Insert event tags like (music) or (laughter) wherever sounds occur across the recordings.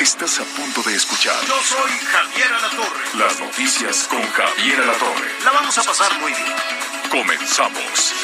Estás a punto de escuchar Yo soy Javier Alatorre. las noticias con Javier Alatorre. La vamos a pasar muy bien. Comenzamos.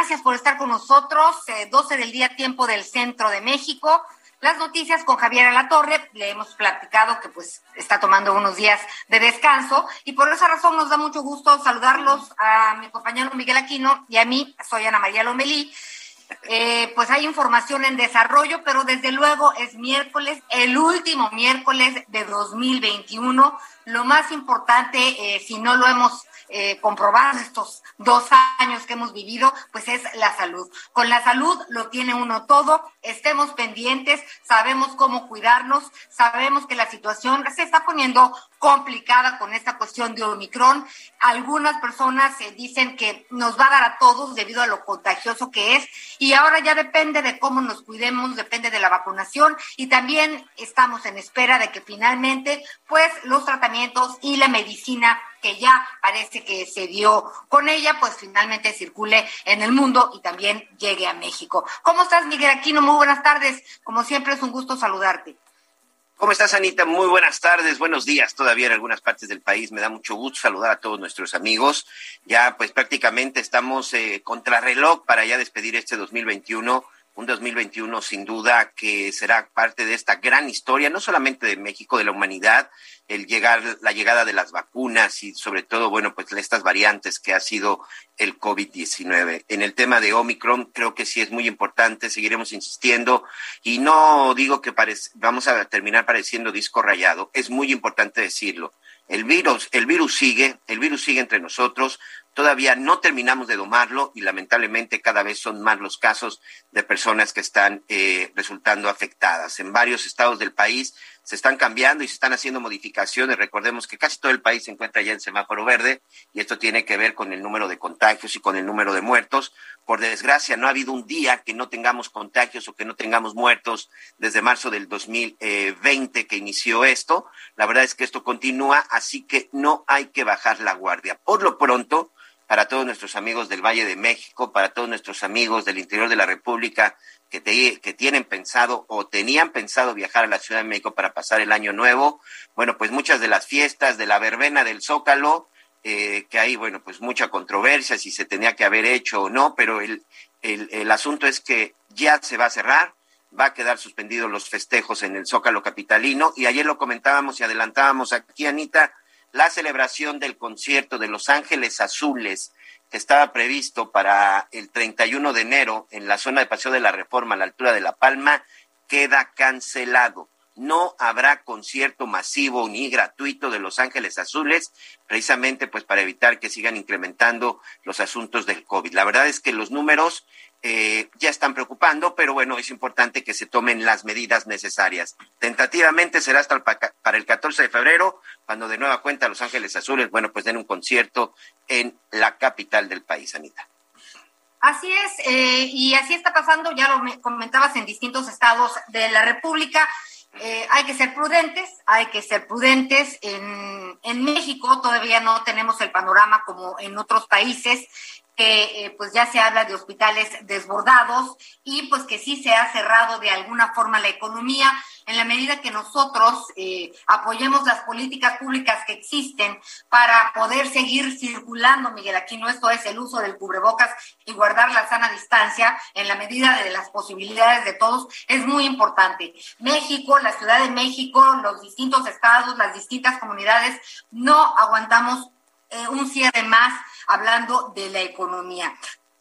Gracias por estar con nosotros. Eh, 12 del día, tiempo del centro de México. Las noticias con Javier Alatorre. Le hemos platicado que pues está tomando unos días de descanso y por esa razón nos da mucho gusto saludarlos a mi compañero Miguel Aquino y a mí, soy Ana María Lomelí. Eh, pues hay información en desarrollo, pero desde luego es miércoles, el último miércoles de 2021. Lo más importante, eh, si no lo hemos eh, comprobado estos dos años que hemos vivido, pues es la salud. Con la salud lo tiene uno todo, estemos pendientes, sabemos cómo cuidarnos, sabemos que la situación se está poniendo complicada con esta cuestión de Omicron. Algunas personas eh, dicen que nos va a dar a todos debido a lo contagioso que es y ahora ya depende de cómo nos cuidemos, depende de la vacunación y también estamos en espera de que finalmente pues los tratamientos y la medicina que ya parece que se dio con ella, pues finalmente circule en el mundo y también llegue a México. ¿Cómo estás, Miguel Aquino? Muy buenas tardes. Como siempre es un gusto saludarte. ¿Cómo estás, Anita? Muy buenas tardes, buenos días todavía en algunas partes del país. Me da mucho gusto saludar a todos nuestros amigos. Ya pues prácticamente estamos eh, contrarreloj para ya despedir este 2021. Un 2021 sin duda que será parte de esta gran historia, no solamente de México, de la humanidad, el llegar, la llegada de las vacunas y sobre todo, bueno, pues estas variantes que ha sido el COVID-19. En el tema de Omicron, creo que sí es muy importante, seguiremos insistiendo y no digo que vamos a terminar pareciendo disco rayado, es muy importante decirlo. El virus, el virus sigue, el virus sigue entre nosotros, todavía no terminamos de domarlo y lamentablemente cada vez son más los casos de personas que están eh, resultando afectadas. En varios estados del país se están cambiando y se están haciendo modificaciones. Recordemos que casi todo el país se encuentra ya en semáforo verde y esto tiene que ver con el número de contagios y con el número de muertos. Por desgracia, no ha habido un día que no tengamos contagios o que no tengamos muertos desde marzo del 2020 que inició esto. La verdad es que esto continúa, así que no hay que bajar la guardia. Por lo pronto, para todos nuestros amigos del Valle de México, para todos nuestros amigos del interior de la República que, te- tienen pensado o tenían pensado viajar a la Ciudad de México para pasar el año nuevo. Bueno, pues muchas de las fiestas de la verbena del Zócalo, eh, que hay, bueno, pues mucha controversia si se tenía que haber hecho o no, pero el, el, el asunto es que ya se va a cerrar, va a quedar suspendidos los festejos en el Zócalo Capitalino y ayer lo comentábamos y adelantábamos aquí, Anita, la celebración del concierto de Los Ángeles Azules que estaba previsto para el 31 de enero en la zona de Paseo de la Reforma a la altura de La Palma queda cancelado. No habrá concierto masivo ni gratuito de Los Ángeles Azules, precisamente pues para evitar que sigan incrementando los asuntos del COVID. La verdad es que los números eh, ya están preocupando, pero bueno, es importante que se tomen las medidas necesarias. Tentativamente será hasta el pa- para el 14 de febrero, cuando de nueva cuenta Los Ángeles Azules, bueno, pues den un concierto en la capital del país, Anita. Así es, eh, y así está pasando, ya lo me- comentabas en distintos estados de la República. Eh, hay que ser prudentes, hay que ser prudentes. En, en México todavía no tenemos el panorama como en otros países, que eh, pues ya se habla de hospitales desbordados y pues que sí se ha cerrado de alguna forma la economía. en la medida que nosotros eh, apoyemos las políticas públicas que existen para poder seguir circulando, Miguel Aquino, esto es el uso del cubrebocas y guardar la sana distancia en la medida de las posibilidades de todos, es muy importante. México, la Ciudad de México, los distintos estados, las distintas comunidades, no aguantamos eh, un cierre más hablando de la economía.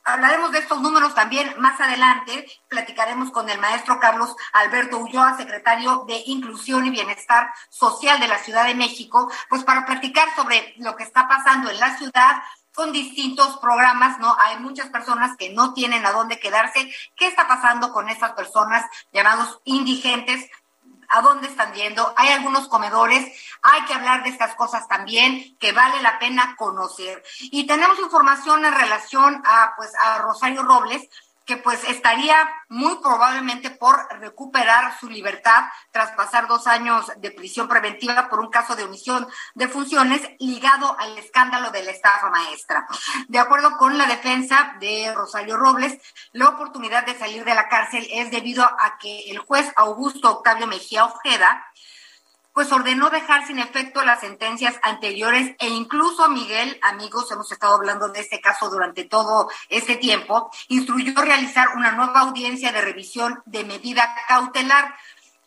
Hablaremos de estos números también más adelante. Platicaremos con el maestro Carlos Alberto Ulloa, secretario de Inclusión y Bienestar Social de la Ciudad de México, pues para platicar sobre lo que está pasando en la ciudad, con distintos programas, ¿no? Hay muchas personas que no tienen a dónde quedarse. ¿Qué está pasando con estas personas llamados indigentes? A dónde están yendo, hay algunos comedores, hay que hablar de estas cosas también, que vale la pena conocer. Y tenemos información en relación a, pues, a Rosario Robles, que pues estaría muy probablemente por recuperar su libertad tras pasar dos años de prisión preventiva por un caso de omisión de funciones ligado al escándalo de la estafa maestra. De acuerdo con la defensa de Rosario Robles, la oportunidad de salir de la cárcel es debido a que el juez Augusto Octavio Mejía Ojeda pues ordenó dejar sin efecto las sentencias anteriores e incluso Miguel, amigos, hemos estado hablando de este caso durante todo este tiempo, instruyó realizar una nueva audiencia de revisión de medida cautelar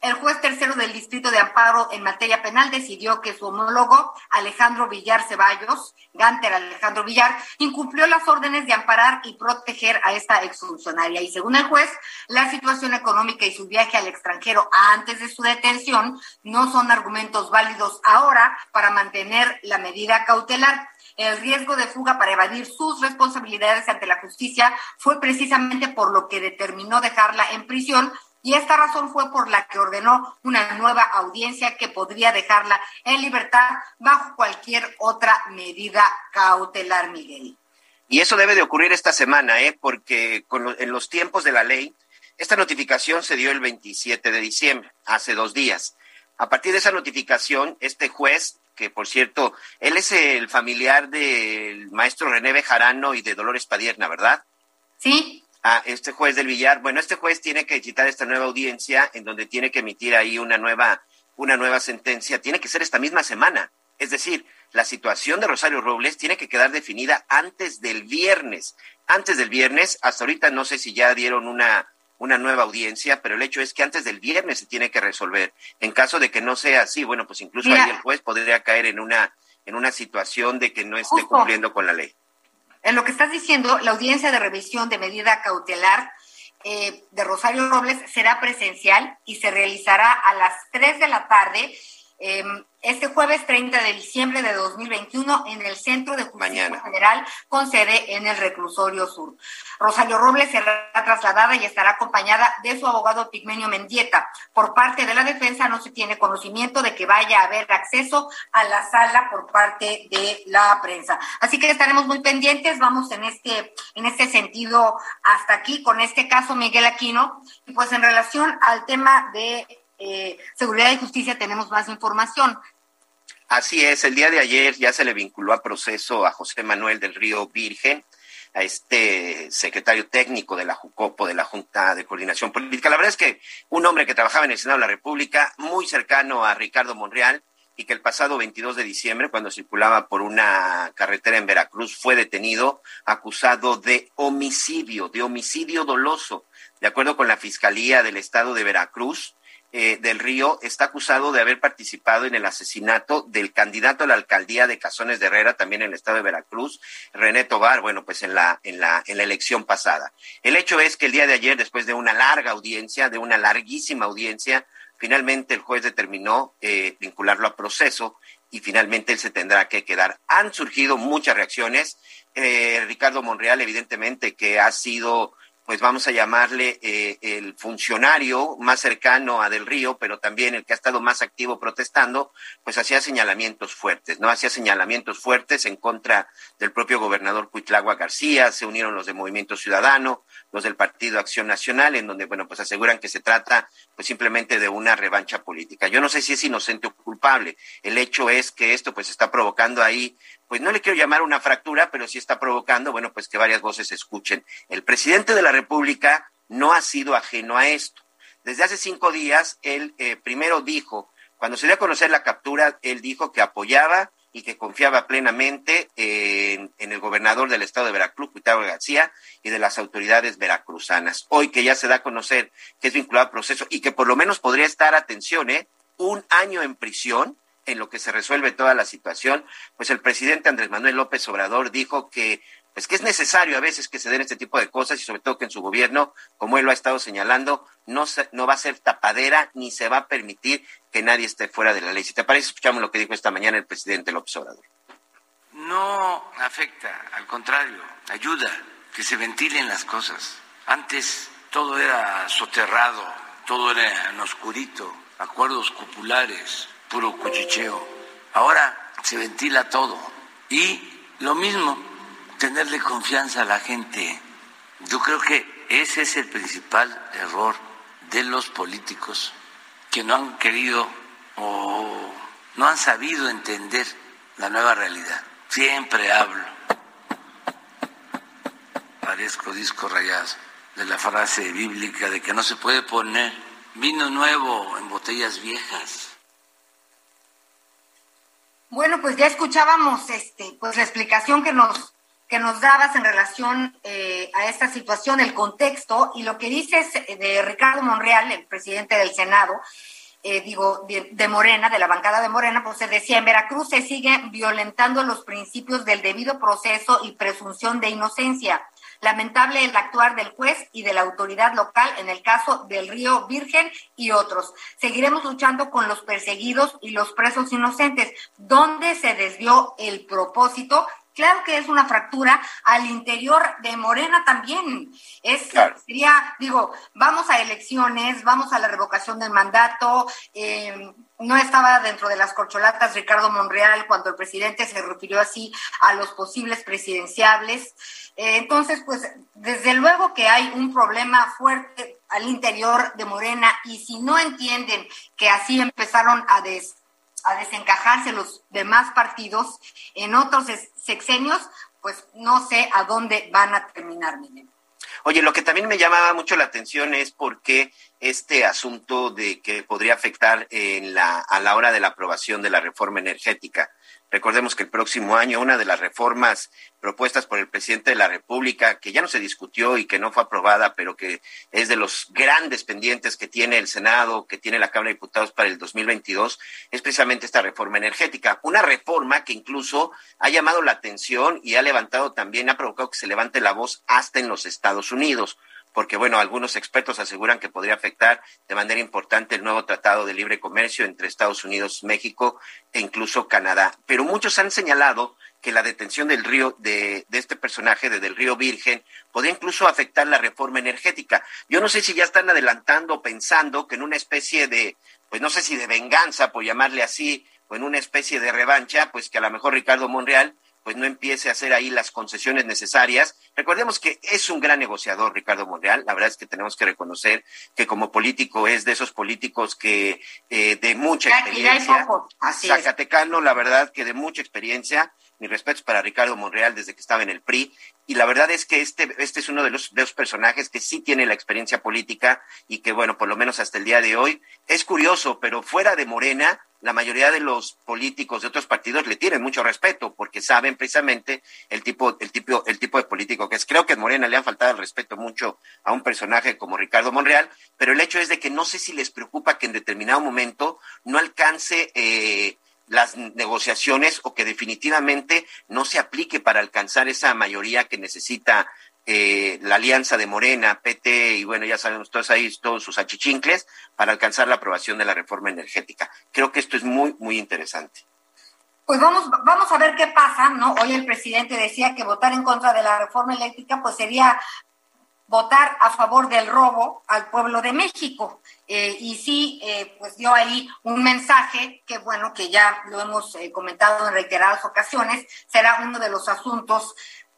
el juez tercero del Distrito de Amparo en materia penal decidió que su homólogo, Alejandro Villar Ceballos, Ganter Alejandro Villar, incumplió las órdenes de amparar y proteger a esta exfuncionaria. Y según el juez, la situación económica y su viaje al extranjero antes de su detención no son argumentos válidos ahora para mantener la medida cautelar. El riesgo de fuga para evadir sus responsabilidades ante la justicia fue precisamente por lo que determinó dejarla en prisión y esta razón fue por la que ordenó una nueva audiencia que podría dejarla en libertad bajo cualquier otra medida cautelar, Miguel. Y eso debe de ocurrir esta semana, ¿eh? porque en los tiempos de la ley, esta notificación se dio el 27 de diciembre, hace dos días. A partir de esa notificación, este juez, que por cierto, él es el familiar del maestro René Bejarano y de Dolores Padierna, ¿verdad? Sí a este juez del Villar. Bueno, este juez tiene que citar esta nueva audiencia en donde tiene que emitir ahí una nueva, una nueva sentencia. Tiene que ser esta misma semana. Es decir, la situación de Rosario Robles tiene que quedar definida antes del viernes. Antes del viernes, hasta ahorita no sé si ya dieron una, una nueva audiencia, pero el hecho es que antes del viernes se tiene que resolver. En caso de que no sea así, bueno, pues incluso ahí el juez podría caer en una, en una situación de que no esté cumpliendo con la ley. En lo que estás diciendo, la audiencia de revisión de medida cautelar eh, de Rosario Robles será presencial y se realizará a las 3 de la tarde Em, este jueves 30 de diciembre de 2021 en el Centro de Justicia Federal con sede en el Reclusorio Sur. Rosario Robles será trasladada y estará acompañada de su abogado Pigmenio Mendieta. Por parte de la defensa no se tiene conocimiento de que vaya a haber acceso a la sala por parte de la prensa. Así que estaremos muy pendientes, vamos en este en este sentido hasta aquí con este caso Miguel Aquino y pues en relación al tema de eh, Seguridad y Justicia tenemos más información. Así es, el día de ayer ya se le vinculó a proceso a José Manuel del Río Virgen, a este secretario técnico de la JUCOPO, de la Junta de Coordinación Política. La verdad es que un hombre que trabajaba en el Senado de la República, muy cercano a Ricardo Monreal, y que el pasado 22 de diciembre, cuando circulaba por una carretera en Veracruz, fue detenido acusado de homicidio, de homicidio doloso. De acuerdo con la Fiscalía del Estado de Veracruz, eh, del Río está acusado de haber participado en el asesinato del candidato a la alcaldía de Cazones de Herrera, también en el estado de Veracruz, René Tobar, bueno, pues en la, en la, en la elección pasada. El hecho es que el día de ayer, después de una larga audiencia, de una larguísima audiencia, finalmente el juez determinó eh, vincularlo a proceso y finalmente él se tendrá que quedar. Han surgido muchas reacciones. Eh, Ricardo Monreal, evidentemente, que ha sido pues vamos a llamarle eh, el funcionario más cercano a Del Río, pero también el que ha estado más activo protestando, pues hacía señalamientos fuertes, ¿no? Hacía señalamientos fuertes en contra del propio gobernador Cuitlagua García, se unieron los de Movimiento Ciudadano, los del Partido Acción Nacional, en donde, bueno, pues aseguran que se trata pues simplemente de una revancha política. Yo no sé si es inocente o culpable. El hecho es que esto pues está provocando ahí pues no le quiero llamar una fractura, pero sí está provocando, bueno, pues que varias voces escuchen. El presidente de la República no ha sido ajeno a esto. desde hace cinco días, él eh, primero dijo, cuando se dio a conocer la captura, él dijo que apoyaba y que confiaba plenamente en, el gobernador del estado de Veracruz, Cuitavo García, y de las autoridades veracruzanas. Hoy que ya se da a conocer que es vinculado al proceso y que por lo menos podría estar, atención, ¿eh? un año en prisión en lo que se resuelve toda la situación, pues el presidente Andrés Manuel López Obrador dijo que pues que es necesario a veces que se den este tipo de cosas y sobre todo que en su gobierno, como él lo ha estado señalando, no, no va a ser tapadera ni se va a permitir que nadie esté fuera de la ley. Si te parece, escuchamos lo que dijo esta mañana el presidente López Obrador. No afecta, al contrario, ayuda que se ventilen las cosas. Antes todo era soterrado, todo era en oscurito, acuerdos cupulares, puro cuchicheo. Ahora se ventila todo. Y lo mismo, tenerle confianza a la gente. Yo creo que ese es el principal error de los políticos que no han querido o no han sabido entender la nueva realidad. Siempre hablo, parezco disco rayado, de la frase bíblica de que no se puede poner vino nuevo en botellas viejas. Bueno, pues ya escuchábamos este, pues la explicación que nos que nos dabas en relación eh, a esta situación, el contexto y lo que dices de Ricardo Monreal, el presidente del Senado, eh, digo, de, Morena, de la bancada de Morena, pues se decía, en Veracruz se siguen violentando los principios del debido proceso y presunción de inocencia. Lamentable el actuar del juez y de la autoridad local en el caso del río Virgen y otros. Seguiremos luchando con los perseguidos y los presos inocentes, donde se desvió el propósito Claro que es una fractura al interior de Morena también. Es, sería, digo, vamos a elecciones, vamos a la revocación del mandato. Eh, no estaba dentro de las corcholatas Ricardo Monreal cuando el presidente se refirió así a los posibles presidenciables. Eh, entonces, pues, desde luego que hay un problema fuerte al interior de Morena y si no entienden que así empezaron a des a desencajarse los demás partidos en otros sexenios, pues no sé a dónde van a terminar, Miguel. Oye, lo que también me llamaba mucho la atención es por qué este asunto de que podría afectar en la, a la hora de la aprobación de la reforma energética. Recordemos que el próximo año una de las reformas propuestas por el presidente de la República, que ya no se discutió y que no fue aprobada, pero que es de los grandes pendientes que tiene el Senado, que tiene la Cámara de Diputados para el 2022, es precisamente esta reforma energética. Una reforma que incluso ha llamado la atención y ha levantado también, ha provocado que se levante la voz hasta en los Estados Unidos porque bueno, algunos expertos aseguran que podría afectar de manera importante el nuevo tratado de libre comercio entre Estados Unidos, México e incluso Canadá. Pero muchos han señalado que la detención del río de, de este personaje, de del río Virgen, podría incluso afectar la reforma energética. Yo no sé si ya están adelantando, pensando que en una especie de, pues no sé si de venganza, por llamarle así, o en una especie de revancha, pues que a lo mejor Ricardo Monreal pues no empiece a hacer ahí las concesiones necesarias. Recordemos que es un gran negociador Ricardo Monreal, la verdad es que tenemos que reconocer que como político es de esos políticos que eh, de mucha experiencia, Zacatecano, la verdad que de mucha experiencia, mi respeto para Ricardo Monreal desde que estaba en el PRI, y la verdad es que este, este es uno de los, de los personajes que sí tiene la experiencia política y que, bueno, por lo menos hasta el día de hoy, es curioso, pero fuera de Morena, la mayoría de los políticos de otros partidos le tienen mucho respeto porque saben precisamente el tipo, el tipo, el tipo de político que es. Creo que en Morena le han faltado el respeto mucho a un personaje como Ricardo Monreal, pero el hecho es de que no sé si les preocupa que en determinado momento no alcance eh, las negociaciones o que definitivamente no se aplique para alcanzar esa mayoría que necesita eh, la alianza de Morena, PT y bueno, ya sabemos todos ahí, todos sus achichincles para alcanzar la aprobación de la reforma energética. Creo que esto es muy, muy interesante. Pues vamos, vamos a ver qué pasa, ¿no? Hoy el presidente decía que votar en contra de la reforma eléctrica pues sería votar a favor del robo al pueblo de México. Eh, y sí, eh, pues dio ahí un mensaje que, bueno, que ya lo hemos comentado en reiteradas ocasiones, será uno de los asuntos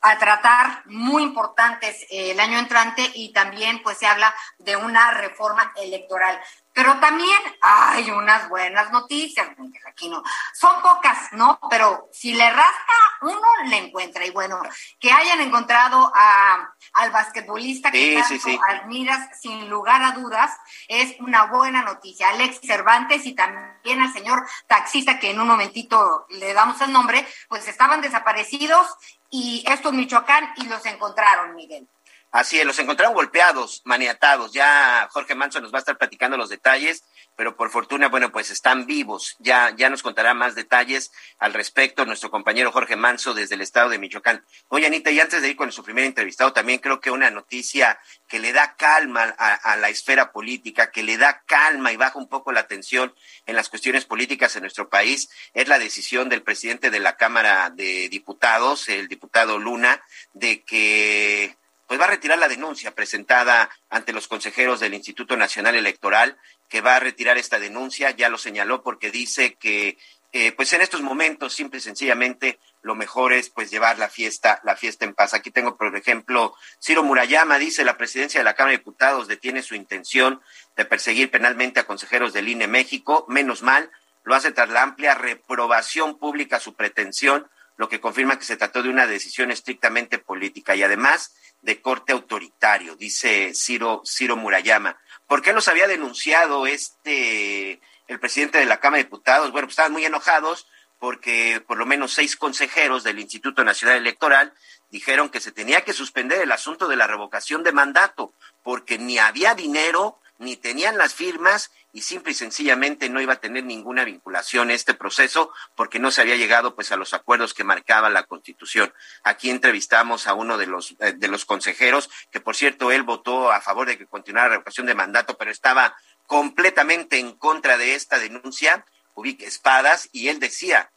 a tratar muy importantes eh, el año entrante y también pues se habla de una reforma electoral. Pero también hay unas buenas noticias, aquí no. Son pocas, ¿no? Pero si le rasca, uno le encuentra. Y bueno, que hayan encontrado a, al basquetbolista que sí, tanto admiras, sin lugar a dudas, es una buena noticia. Alex Cervantes y también al señor taxista, que en un momentito le damos el nombre, pues estaban desaparecidos y estos Michoacán y los encontraron, Miguel. Así es, los encontraron golpeados, maniatados. Ya Jorge Manso nos va a estar platicando los detalles, pero por fortuna, bueno, pues están vivos. Ya, ya nos contará más detalles al respecto nuestro compañero Jorge Manso desde el estado de Michoacán. Oye, Anita, y antes de ir con su primer entrevistado, también creo que una noticia que le da calma a, a la esfera política, que le da calma y baja un poco la tensión en las cuestiones políticas en nuestro país, es la decisión del presidente de la Cámara de Diputados, el diputado Luna, de que pues va a retirar la denuncia presentada ante los consejeros del Instituto Nacional Electoral, que va a retirar esta denuncia, ya lo señaló porque dice que eh, pues en estos momentos simple y sencillamente lo mejor es pues llevar la fiesta, la fiesta en paz. Aquí tengo, por ejemplo, Ciro Murayama dice la presidencia de la Cámara de Diputados detiene su intención de perseguir penalmente a consejeros del INE México, menos mal, lo hace tras la amplia reprobación pública su pretensión, lo que confirma que se trató de una decisión estrictamente política y además de corte autoritario, dice Ciro, Ciro Murayama. ¿Por qué los había denunciado este el presidente de la Cámara de Diputados? Bueno, pues estaban muy enojados porque por lo menos seis consejeros del Instituto Nacional Electoral dijeron que se tenía que suspender el asunto de la revocación de mandato, porque ni había dinero, ni tenían las firmas y simple y sencillamente no iba a tener ninguna vinculación este proceso porque no se había llegado pues a los acuerdos que marcaba la Constitución. Aquí entrevistamos a uno de los eh, de los consejeros que por cierto él votó a favor de que continuara la revocación de mandato, pero estaba completamente en contra de esta denuncia, ubique espadas y él decía,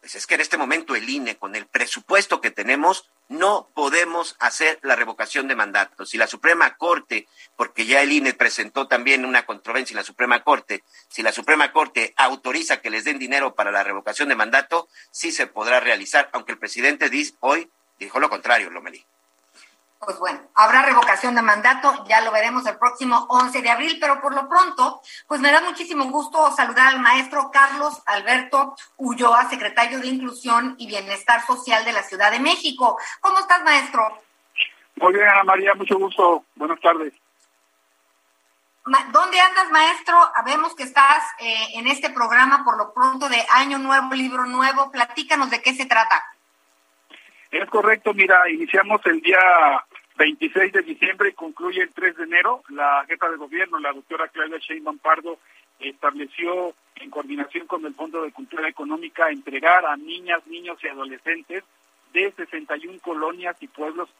pues es que en este momento el INE con el presupuesto que tenemos no podemos hacer la revocación de mandato. Si la Suprema Corte, porque ya el INE presentó también una controversia en la Suprema Corte, si la Suprema Corte autoriza que les den dinero para la revocación de mandato, sí se podrá realizar, aunque el presidente dice, hoy dijo lo contrario, Lomelí pues bueno, habrá revocación de mandato, ya lo veremos el próximo 11 de abril, pero por lo pronto, pues me da muchísimo gusto saludar al maestro Carlos Alberto Ulloa, secretario de Inclusión y Bienestar Social de la Ciudad de México. ¿Cómo estás, maestro? Muy bien, Ana María, mucho gusto. Buenas tardes. ¿Dónde andas, maestro? Vemos que estás eh, en este programa por lo pronto de Año Nuevo, Libro Nuevo. Platícanos de qué se trata. Es correcto, mira, iniciamos el día 26 de diciembre y concluye el 3 de enero. La jefa de gobierno, la doctora Claudia Sheinbaum Pardo, estableció en coordinación con el Fondo de Cultura Económica entregar a niñas, niños y adolescentes de 61 colonias y pueblos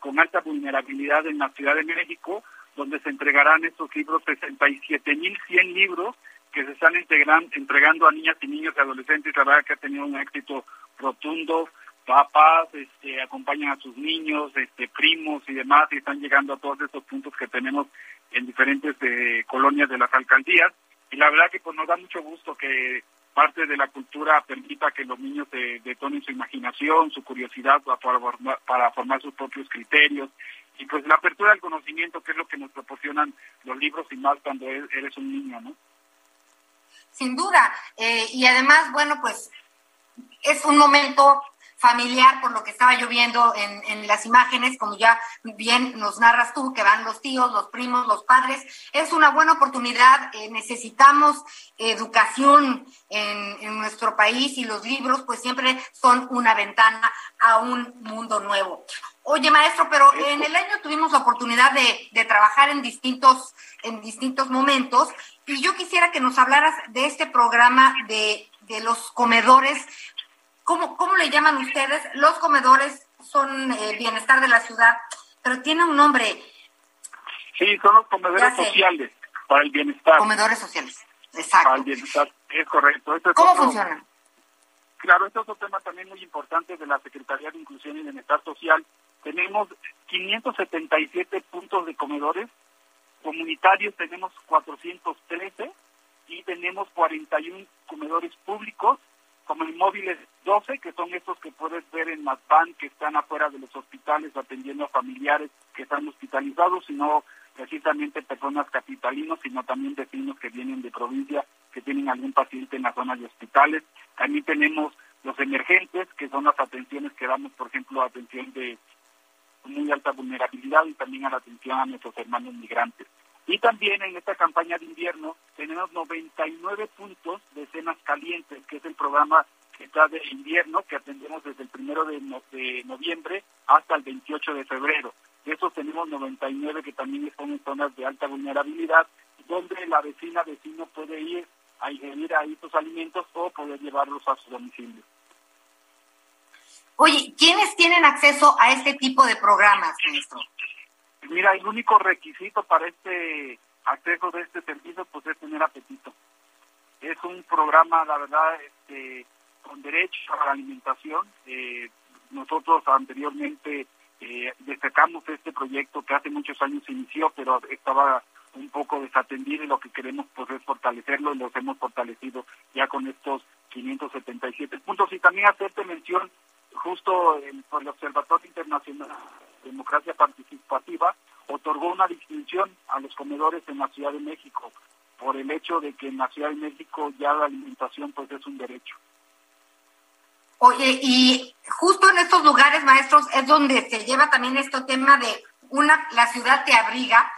con alta vulnerabilidad en la Ciudad de México, donde se entregarán estos libros, 67.100 libros que se están entregando a niñas y niños y adolescentes. La verdad que ha tenido un éxito rotundo papás este, acompañan a sus niños, este, primos y demás, y están llegando a todos estos puntos que tenemos en diferentes eh, colonias de las alcaldías. Y la verdad que pues nos da mucho gusto que parte de la cultura permita que los niños detonen su imaginación, su curiosidad para, formar, sus propios criterios. Y pues la apertura del conocimiento, que es lo que nos proporcionan los libros y más cuando eres un niño, ¿no? Sin duda. Eh, y además, bueno, pues es un momento familiar, por lo que estaba yo viendo en, en, las imágenes, como ya bien nos narras tú, que van los tíos, los primos, los padres. Es una buena oportunidad. Eh, necesitamos educación en, en, nuestro país y los libros, pues siempre son una ventana a un mundo nuevo. Oye, maestro, pero en el año tuvimos la oportunidad de, de trabajar en distintos, en distintos momentos y yo quisiera que nos hablaras de este programa de, de los comedores ¿cómo, cómo le llaman ustedes? Los comedores son eh, bienestar de la ciudad, pero tiene un nombre. Sí, son los comedores sociales para el bienestar. Comedores sociales, exacto. Para el bienestar, es correcto. Este ¿Cómo funcionan? Claro, este es otro tema también muy importante de la Secretaría de Inclusión y Bienestar Social. Tenemos 577 puntos de comedores, comunitarios tenemos 413 y tenemos 41 comedores públicos como en móviles 12, que son estos que puedes ver en las van que están afuera de los hospitales atendiendo a familiares que están hospitalizados, sino precisamente personas capitalinos, sino también vecinos que vienen de provincia que tienen algún paciente en la zona de hospitales. También tenemos los emergentes, que son las atenciones que damos, por ejemplo, atención de muy alta vulnerabilidad y también a la atención a nuestros hermanos migrantes. Y también en esta campaña de invierno tenemos 99 puntos de cenas calientes, que es el programa que está de invierno, que atendemos desde el primero de, noviembre hasta el 28 de febrero. De esos tenemos 99 que también están en zonas de alta vulnerabilidad, donde la vecina, vecino puede ir a ingerir ahí sus alimentos o poder llevarlos a su domicilio. Oye, ¿quiénes tienen acceso a este tipo de programas, ministro? Mira, el único requisito para este acceso de este servicio pues es tener apetito. Es un programa, la verdad, este, con derecho a la alimentación. Eh, nosotros anteriormente eh, destacamos este proyecto que hace muchos años se inició, pero estaba un poco desatendido y lo que queremos pues es fortalecerlo y los hemos fortalecido ya con estos 577 puntos. Y también hacerte mención justo el, por el Observatorio Internacional Democracia Participativa otorgó una distinción a los comedores en la Ciudad de México por el hecho de que en la Ciudad de México ya la alimentación pues es un derecho. Oye, y justo en estos lugares, maestros, es donde se lleva también este tema de una la ciudad te abriga.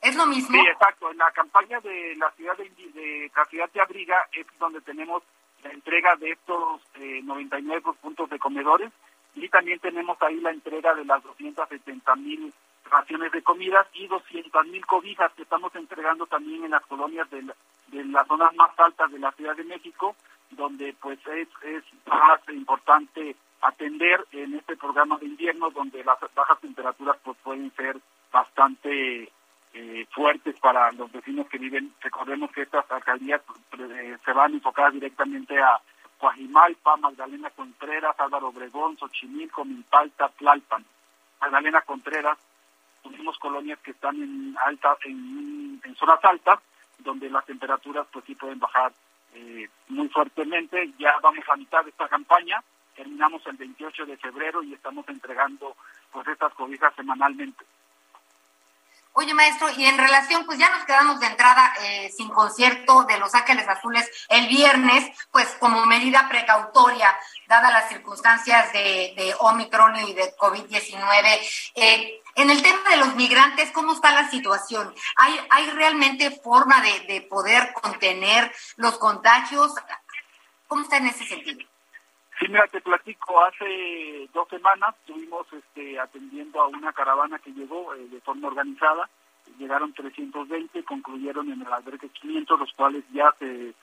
¿Es lo mismo? Sí, exacto. En la campaña de la ciudad de, de la ciudad te abriga es donde tenemos la entrega de estos eh, 99 puntos de comedores y también tenemos ahí la entrega de las 270 mil raciones de comidas y 200 mil cobijas que estamos entregando también en las colonias de, la, de las zonas más altas de la Ciudad de México, donde pues es, es más importante atender en este programa de invierno, donde las bajas temperaturas pues pueden ser bastante eh, fuertes para los vecinos que viven. Recordemos que estas alcaldías eh, se van enfocadas directamente a Coajimalpa, Magdalena Contreras, Álvaro Obregón, Xochimilco, Milpalta, Tlalpan. Magdalena Contreras, tenemos colonias que están en alta, en, en zonas altas, donde las temperaturas pues sí pueden bajar eh, muy fuertemente. Ya vamos a mitad de esta campaña, terminamos el 28 de febrero y estamos entregando pues estas cobijas semanalmente. Oye, maestro, y en relación, pues ya nos quedamos de entrada eh, sin concierto de Los Ángeles Azules el viernes, pues como medida precautoria, dadas las circunstancias de, de Omicron y de COVID-19. Eh, en el tema de los migrantes, ¿cómo está la situación? ¿Hay, hay realmente forma de, de poder contener los contagios? ¿Cómo está en ese sentido? Sí, mira, te platico, hace dos semanas estuvimos este, atendiendo a una caravana que llegó eh, de forma organizada, llegaron 320, concluyeron en el albergue 500, los cuales ya se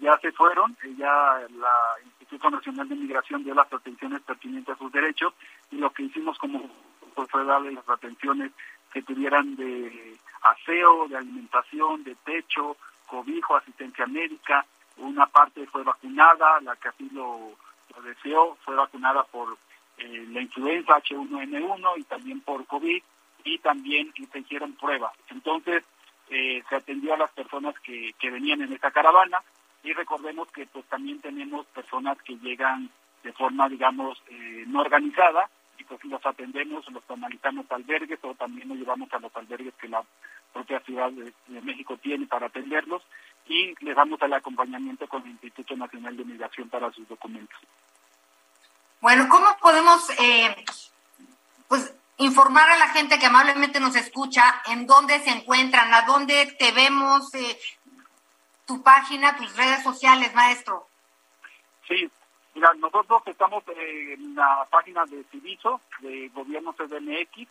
ya se fueron, eh, ya la Instituto Nacional de Migración dio las atenciones pertinentes a sus derechos y lo que hicimos como pues, fue darle las atenciones que tuvieran de aseo, de alimentación, de techo, cobijo, asistencia médica, una parte fue vacunada, la que así lo deseó, fue vacunada por eh, la influenza H1N1 y también por COVID y también se hicieron pruebas. Entonces, eh, se atendió a las personas que, que venían en esta caravana y recordemos que pues también tenemos personas que llegan de forma, digamos, eh, no organizada y pues los atendemos, los analizamos albergues o también nos llevamos a los albergues que la propia Ciudad de México tiene para atenderlos y les damos el acompañamiento con el Instituto Nacional de Migración para sus documentos. Bueno, ¿cómo podemos eh, pues informar a la gente que amablemente nos escucha en dónde se encuentran, a dónde te vemos, eh, tu página, tus redes sociales, maestro? Sí, mira, nosotros estamos en la página de Civiso, de Gobierno CDMX,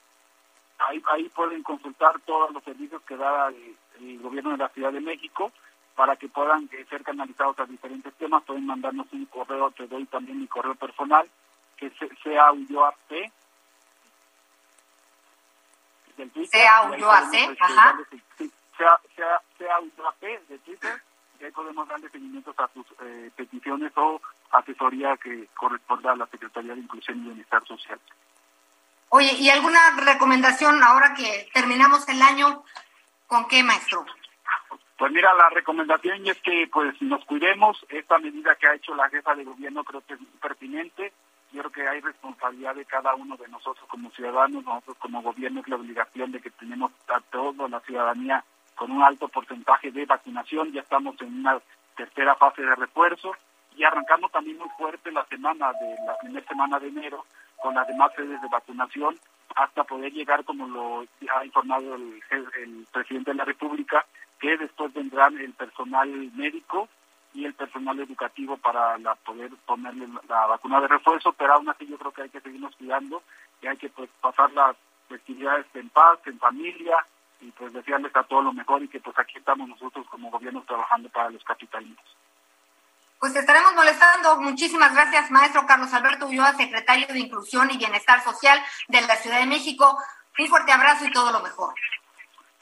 ahí, ahí pueden consultar todos los servicios que da el, el gobierno de la Ciudad de México para que puedan eh, ser canalizados a diferentes temas, pueden mandarnos un correo, te doy también mi correo personal, que sea UyoAP, del Twitter. Sea UyoAC, ajá. Sí, sea, sea, sea de Twitter, y ahí podemos darle seguimientos a sus eh, peticiones o asesoría que corresponda a la Secretaría de Inclusión y Bienestar Social. Oye, ¿y alguna recomendación ahora que terminamos el año? ¿Con qué, maestro? Pues mira, la recomendación es que pues nos cuidemos. Esta medida que ha hecho la jefa de gobierno creo que es muy pertinente. Yo creo que hay responsabilidad de cada uno de nosotros como ciudadanos, nosotros como gobierno es la obligación de que tenemos a toda la ciudadanía con un alto porcentaje de vacunación. Ya estamos en una tercera fase de refuerzo y arrancamos también muy fuerte la semana de la primera semana de enero con las demás sedes de vacunación hasta poder llegar, como lo ha informado el, el presidente de la República, que después vendrán el personal médico y el personal educativo para la, poder ponerle la vacuna de refuerzo, pero aún así yo creo que hay que seguirnos cuidando y hay que pues, pasar las festividades en paz, en familia y pues desearles a todos lo mejor y que pues aquí estamos nosotros como gobierno trabajando para los capitalinos. Pues estaremos molestando. Muchísimas gracias, maestro Carlos Alberto Ulloa, secretario de Inclusión y Bienestar Social de la Ciudad de México. Un fuerte abrazo y todo lo mejor.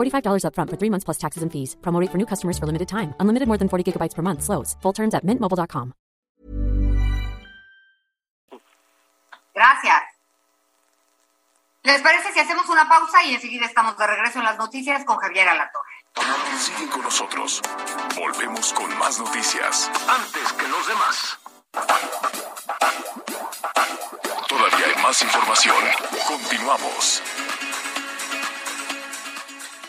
$45 upfront for three months plus taxes and fees. Promo rate for new customers for limited time. Unlimited more than 40 gigabytes per month. Slows. Full terms at mintmobile.com. Gracias. ¿Les parece si hacemos una pausa y enseguida estamos de regreso en las noticias con Javier Alatorre? Sigue con nosotros. Volvemos con más noticias. Antes que los demás. Todavía hay más información. Continuamos.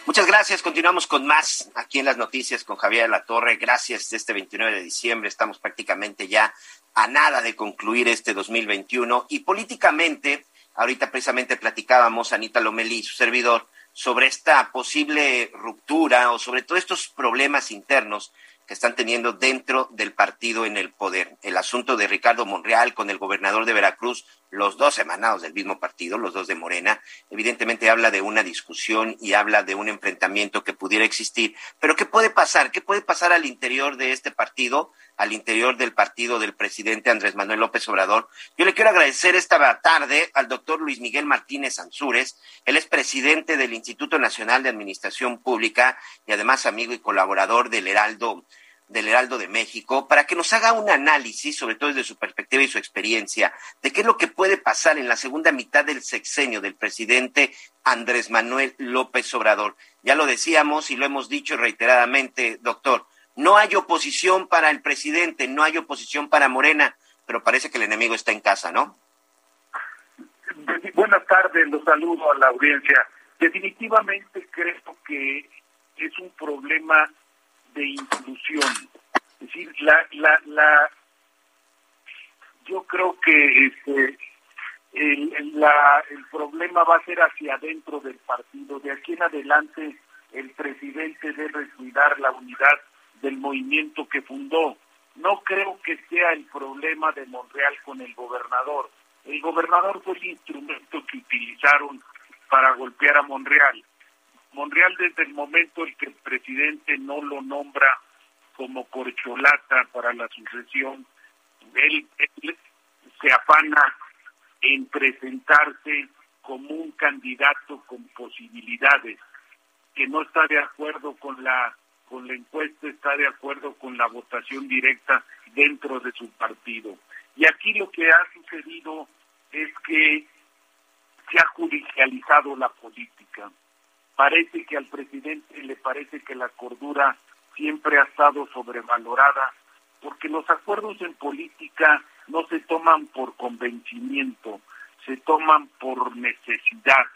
Muchas gracias. Continuamos con más aquí en las noticias con Javier La Torre. Gracias. Este 29 de diciembre estamos prácticamente ya a nada de concluir este 2021 y políticamente, ahorita precisamente platicábamos Anita Lomelí su servidor sobre esta posible ruptura o sobre todos estos problemas internos que están teniendo dentro del partido en el poder. El asunto de Ricardo Monreal con el gobernador de Veracruz, los dos emanados del mismo partido, los dos de Morena, evidentemente habla de una discusión y habla de un enfrentamiento que pudiera existir. Pero ¿qué puede pasar? ¿Qué puede pasar al interior de este partido? al interior del partido del presidente Andrés Manuel López Obrador. Yo le quiero agradecer esta tarde al doctor Luis Miguel Martínez Ansúrez. Él es presidente del Instituto Nacional de Administración Pública y además amigo y colaborador del Heraldo del Heraldo de México, para que nos haga un análisis, sobre todo desde su perspectiva y su experiencia, de qué es lo que puede pasar en la segunda mitad del sexenio del presidente Andrés Manuel López Obrador. Ya lo decíamos y lo hemos dicho reiteradamente, doctor, no hay oposición para el presidente, no hay oposición para Morena, pero parece que el enemigo está en casa, ¿no? Buenas tardes, los saludo a la audiencia. Definitivamente creo que es un problema de inclusión. Es decir, la, la, la, yo creo que este, el, la, el problema va a ser hacia adentro del partido. De aquí en adelante, el presidente debe cuidar la unidad del movimiento que fundó. No creo que sea el problema de Monreal con el gobernador. El gobernador fue el instrumento que utilizaron para golpear a Monreal. Monreal desde el momento en que el presidente no lo nombra como corcholata para la sucesión, él, se afana en presentarse como un candidato con posibilidades, que no está de acuerdo con la con la encuesta, está de acuerdo con la votación directa dentro de su partido. Y aquí lo que ha sucedido es que se ha judicializado la política. Parece que al presidente le parece que la cordura siempre ha estado sobrevalorada, porque los acuerdos en política no se toman por convencimiento, se toman por necesidad.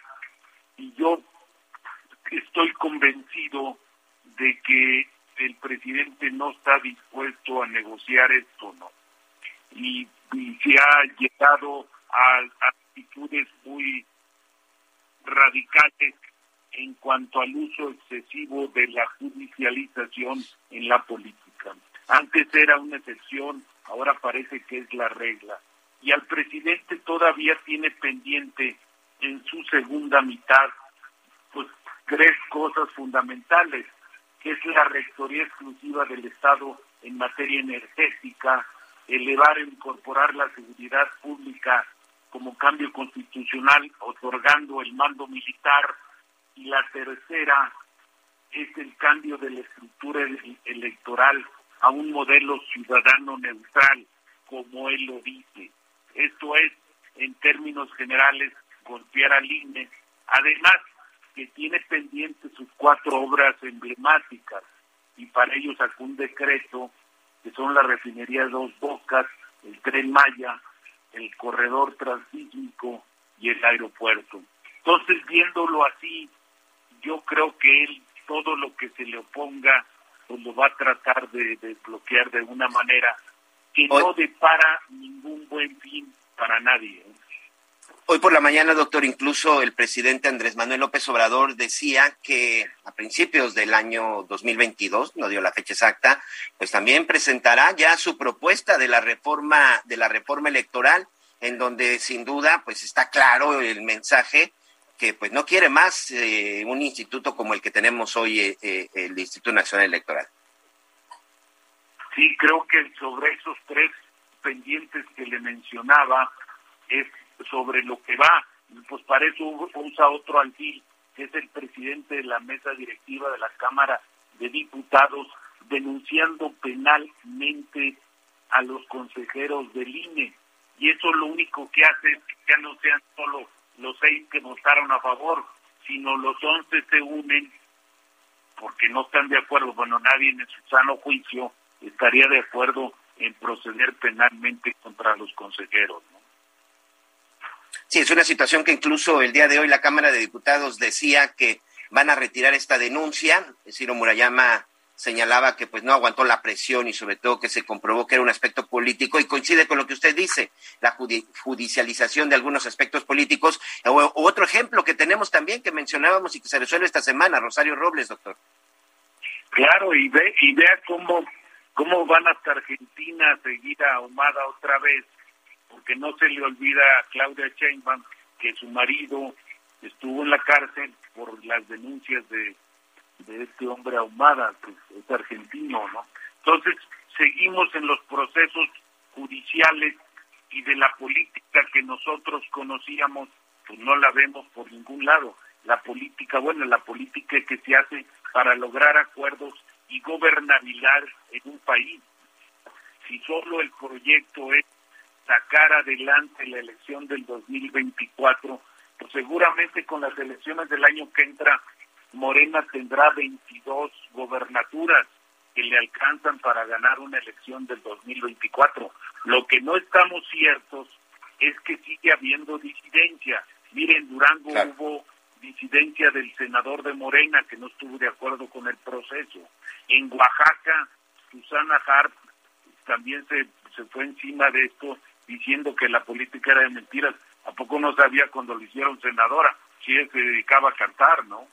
Y yo estoy convencido de que el presidente no está dispuesto a negociar esto, ¿no? Y, se ha llegado a, actitudes muy radicales en cuanto al uso excesivo de la judicialización en la política. Antes era una excepción, ahora parece que es la regla. Y al presidente todavía tiene pendiente en su segunda mitad pues tres cosas fundamentales que es la rectoría exclusiva del Estado en materia energética, elevar e incorporar la seguridad pública como cambio constitucional, otorgando el mando militar, y la tercera es el cambio de la estructura electoral a un modelo ciudadano neutral, como él lo dice. Esto es, en términos generales, golpear al INE. Además, que tiene pendientes sus cuatro obras emblemáticas y para ello sacó un decreto que son la refinería de Dos Bocas, el Tren Maya, el corredor transísmico y el aeropuerto. Entonces, viéndolo así, yo creo que él todo lo que se le oponga pues lo va a tratar de desbloquear de una manera que no depara ningún buen fin para nadie. ¿eh? Hoy por la mañana, doctor, incluso el presidente Andrés Manuel López Obrador decía que a principios del año 2022, no dio la fecha exacta, pues también presentará ya su propuesta de la reforma de la reforma electoral, en donde sin duda pues está claro el mensaje que pues no quiere más eh, un instituto como el que tenemos hoy, eh, eh, el Instituto Nacional Electoral. Sí, creo que sobre esos tres pendientes que le mencionaba es sobre lo que va. Pues para eso usa otro alfil, que es el presidente de la mesa directiva de la Cámara de Diputados, denunciando penalmente a los consejeros del INE. Y eso lo único que hace es que ya no sean solo los seis que votaron a favor, sino los once se unen porque no están de acuerdo. Bueno, nadie en su sano juicio estaría de acuerdo en proceder penalmente contra los consejeros. Sí, es una situación que incluso el día de hoy la Cámara de Diputados decía que van a retirar esta denuncia. Ciro Murayama señalaba que pues no aguantó la presión y sobre todo que se comprobó que era un aspecto político y coincide con lo que usted dice, la judicialización de algunos aspectos políticos. O, otro ejemplo que tenemos también que mencionábamos y que se resuelve esta semana, Rosario Robles, doctor. Claro, y ve y vea cómo cómo van hasta Argentina a seguir a Ahumada otra vez, porque no se le olvida a Claudia Sheinbaum que su marido estuvo en la cárcel por las denuncias de de este hombre ahumada, que es argentino, ¿no? Entonces, seguimos en los procesos judiciales y de la política que nosotros conocíamos, pues no la vemos por ningún lado. La política, bueno, la política que se hace para lograr acuerdos y gobernabilidad en un país. Si solo el proyecto es sacar adelante la elección del 2024, pues seguramente con las elecciones del año que entra Morena tendrá 22 gobernaturas que le alcanzan para ganar una elección del 2024. Lo que no estamos ciertos es que sigue habiendo disidencia. Miren, Durango hubo disidencia del senador de Morena que no estuvo de acuerdo con el proceso. En Oaxaca, Susana Harp también se, se fue encima de esto diciendo que la política era de mentiras. ¿A poco no sabía cuando lo hicieron senadora? Si él se dedicaba a cantar, ¿no?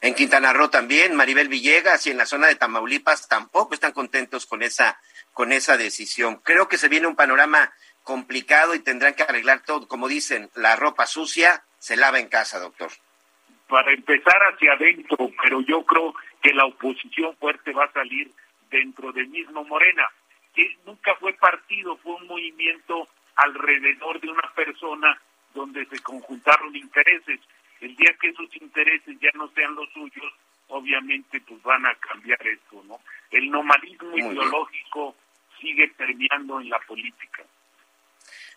En Quintana Roo también, Maribel Villegas y en la zona de Tamaulipas tampoco están contentos con esa, con esa decisión. Creo que se viene un panorama complicado y tendrán que arreglar todo. Como dicen, la ropa sucia se lava en casa, doctor. Para empezar hacia adentro, pero yo creo que la oposición fuerte va a salir dentro del mismo Morena, que nunca fue partido, fue un movimiento alrededor de una persona donde se conjuntaron intereses. El día que esos intereses ya no sean los suyos, obviamente pues van a cambiar esto, ¿no? El nomadismo ideológico sigue permeando en la política.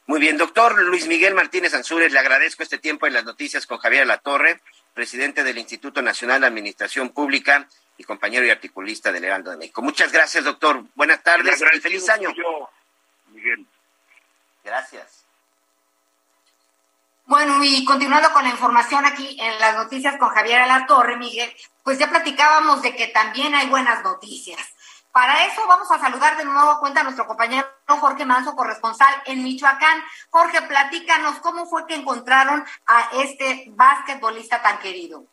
Muy bien, doctor Luis Miguel Martínez Ansúrez, le agradezco este tiempo en las noticias con Javier Latorre, presidente del Instituto Nacional de Administración Pública y compañero y articulista del Heraldo de México. Muchas gracias, doctor. Buenas tardes y feliz año. Miguel. Gracias. Bueno, y continuando con la información aquí en las noticias con Javier Alatorre, Miguel, pues ya platicábamos de que también hay buenas noticias. Para eso vamos a saludar de nuevo a cuenta a nuestro compañero Jorge Manso, corresponsal en Michoacán. Jorge, platícanos cómo fue que encontraron a este basquetbolista tan querido.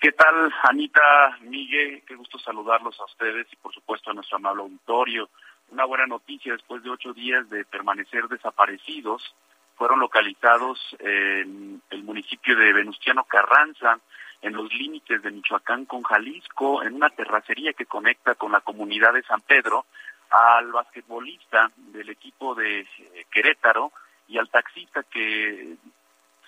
¿Qué tal, Anita, Miguel? Qué gusto saludarlos a ustedes y por supuesto a nuestro amable auditorio. Una buena noticia después de ocho días de permanecer desaparecidos fueron localizados en el municipio de Venustiano Carranza, en los límites de Michoacán con Jalisco, en una terracería que conecta con la comunidad de San Pedro, al basquetbolista del equipo de eh, Querétaro y al taxista que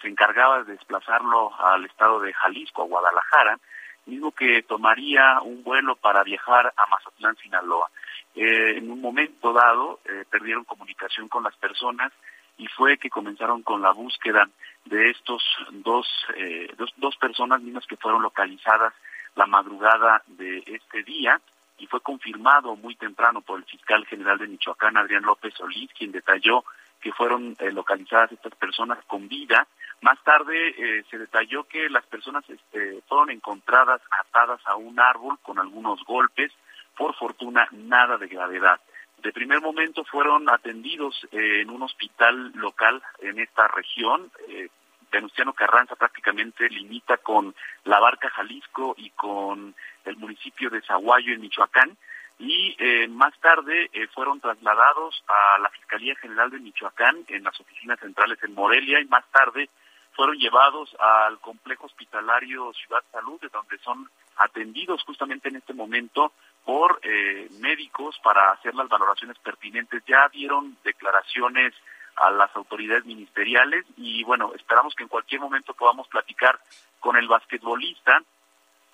se encargaba de desplazarlo al estado de Jalisco, a Guadalajara, mismo que tomaría un vuelo para viajar a Mazatlán, Sinaloa. Eh, en un momento dado eh, perdieron comunicación con las personas y fue que comenzaron con la búsqueda de estos dos, eh, dos, dos personas mismas que fueron localizadas la madrugada de este día y fue confirmado muy temprano por el fiscal general de Michoacán, Adrián López Solís, quien detalló que fueron eh, localizadas estas personas con vida. Más tarde eh, se detalló que las personas este, fueron encontradas atadas a un árbol con algunos golpes, por fortuna nada de gravedad. De primer momento fueron atendidos eh, en un hospital local en esta región. Eh, Venustiano Carranza prácticamente limita con La Barca, Jalisco y con el municipio de Zaguayo en Michoacán. Y eh, más tarde eh, fueron trasladados a la Fiscalía General de Michoacán en las oficinas centrales en Morelia y más tarde fueron llevados al complejo hospitalario Ciudad Salud, de donde son atendidos justamente en este momento por eh, médicos para hacer las valoraciones pertinentes. Ya dieron declaraciones a las autoridades ministeriales y bueno, esperamos que en cualquier momento podamos platicar con el basquetbolista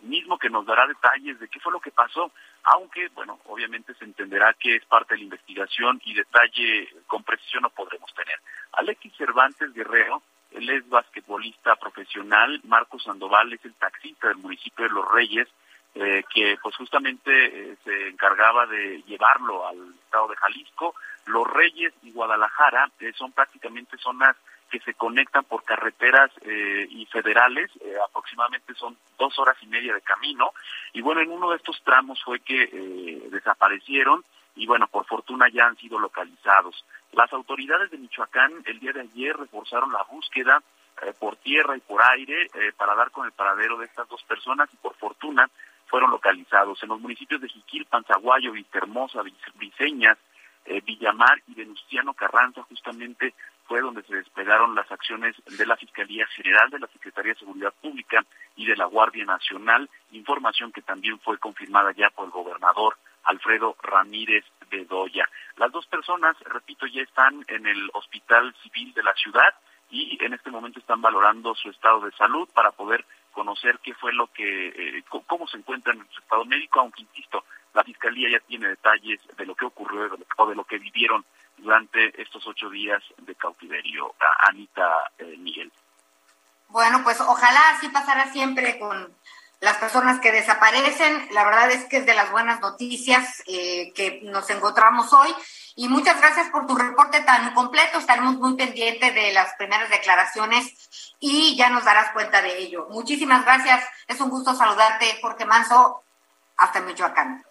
mismo que nos dará detalles de qué fue lo que pasó, aunque bueno, obviamente se entenderá que es parte de la investigación y detalle con precisión no podremos tener. Alexis Cervantes Guerrero, él es basquetbolista profesional, Marcos Sandoval es el taxista del municipio de Los Reyes, eh, que pues justamente eh, se encargaba de llevarlo al estado de Jalisco. Los Reyes y Guadalajara eh, son prácticamente zonas que se conectan por carreteras eh, y federales, eh, aproximadamente son dos horas y media de camino, y bueno, en uno de estos tramos fue que eh, desaparecieron y bueno, por fortuna ya han sido localizados. Las autoridades de Michoacán el día de ayer reforzaron la búsqueda por tierra y por aire para dar con el paradero de estas dos personas y por fortuna fueron localizados en los municipios de Jiquil, Panzaguayo, Vistahermosa, Viseñas, eh, Villamar y Venustiano Carranza justamente fue donde se desplegaron las acciones de la Fiscalía General, de la Secretaría de Seguridad Pública y de la Guardia Nacional, información que también fue confirmada ya por el gobernador Alfredo Ramírez Bedoya. Las dos personas, repito, ya están en el Hospital Civil de la ciudad y en este momento están valorando su estado de salud para poder conocer qué fue lo que, eh, cómo se encuentran en su estado médico, aunque insisto, la Fiscalía ya tiene detalles de lo que ocurrió o de lo que vivieron durante estos ocho días de cautiverio. Anita eh, Miguel. Bueno, pues ojalá así pasara siempre con las personas que desaparecen. La verdad es que es de las buenas noticias eh, que nos encontramos hoy. Y muchas gracias por tu reporte tan completo. Estaremos muy pendientes de las primeras declaraciones y ya nos darás cuenta de ello. Muchísimas gracias. Es un gusto saludarte, Jorge Manso, hasta Michoacán.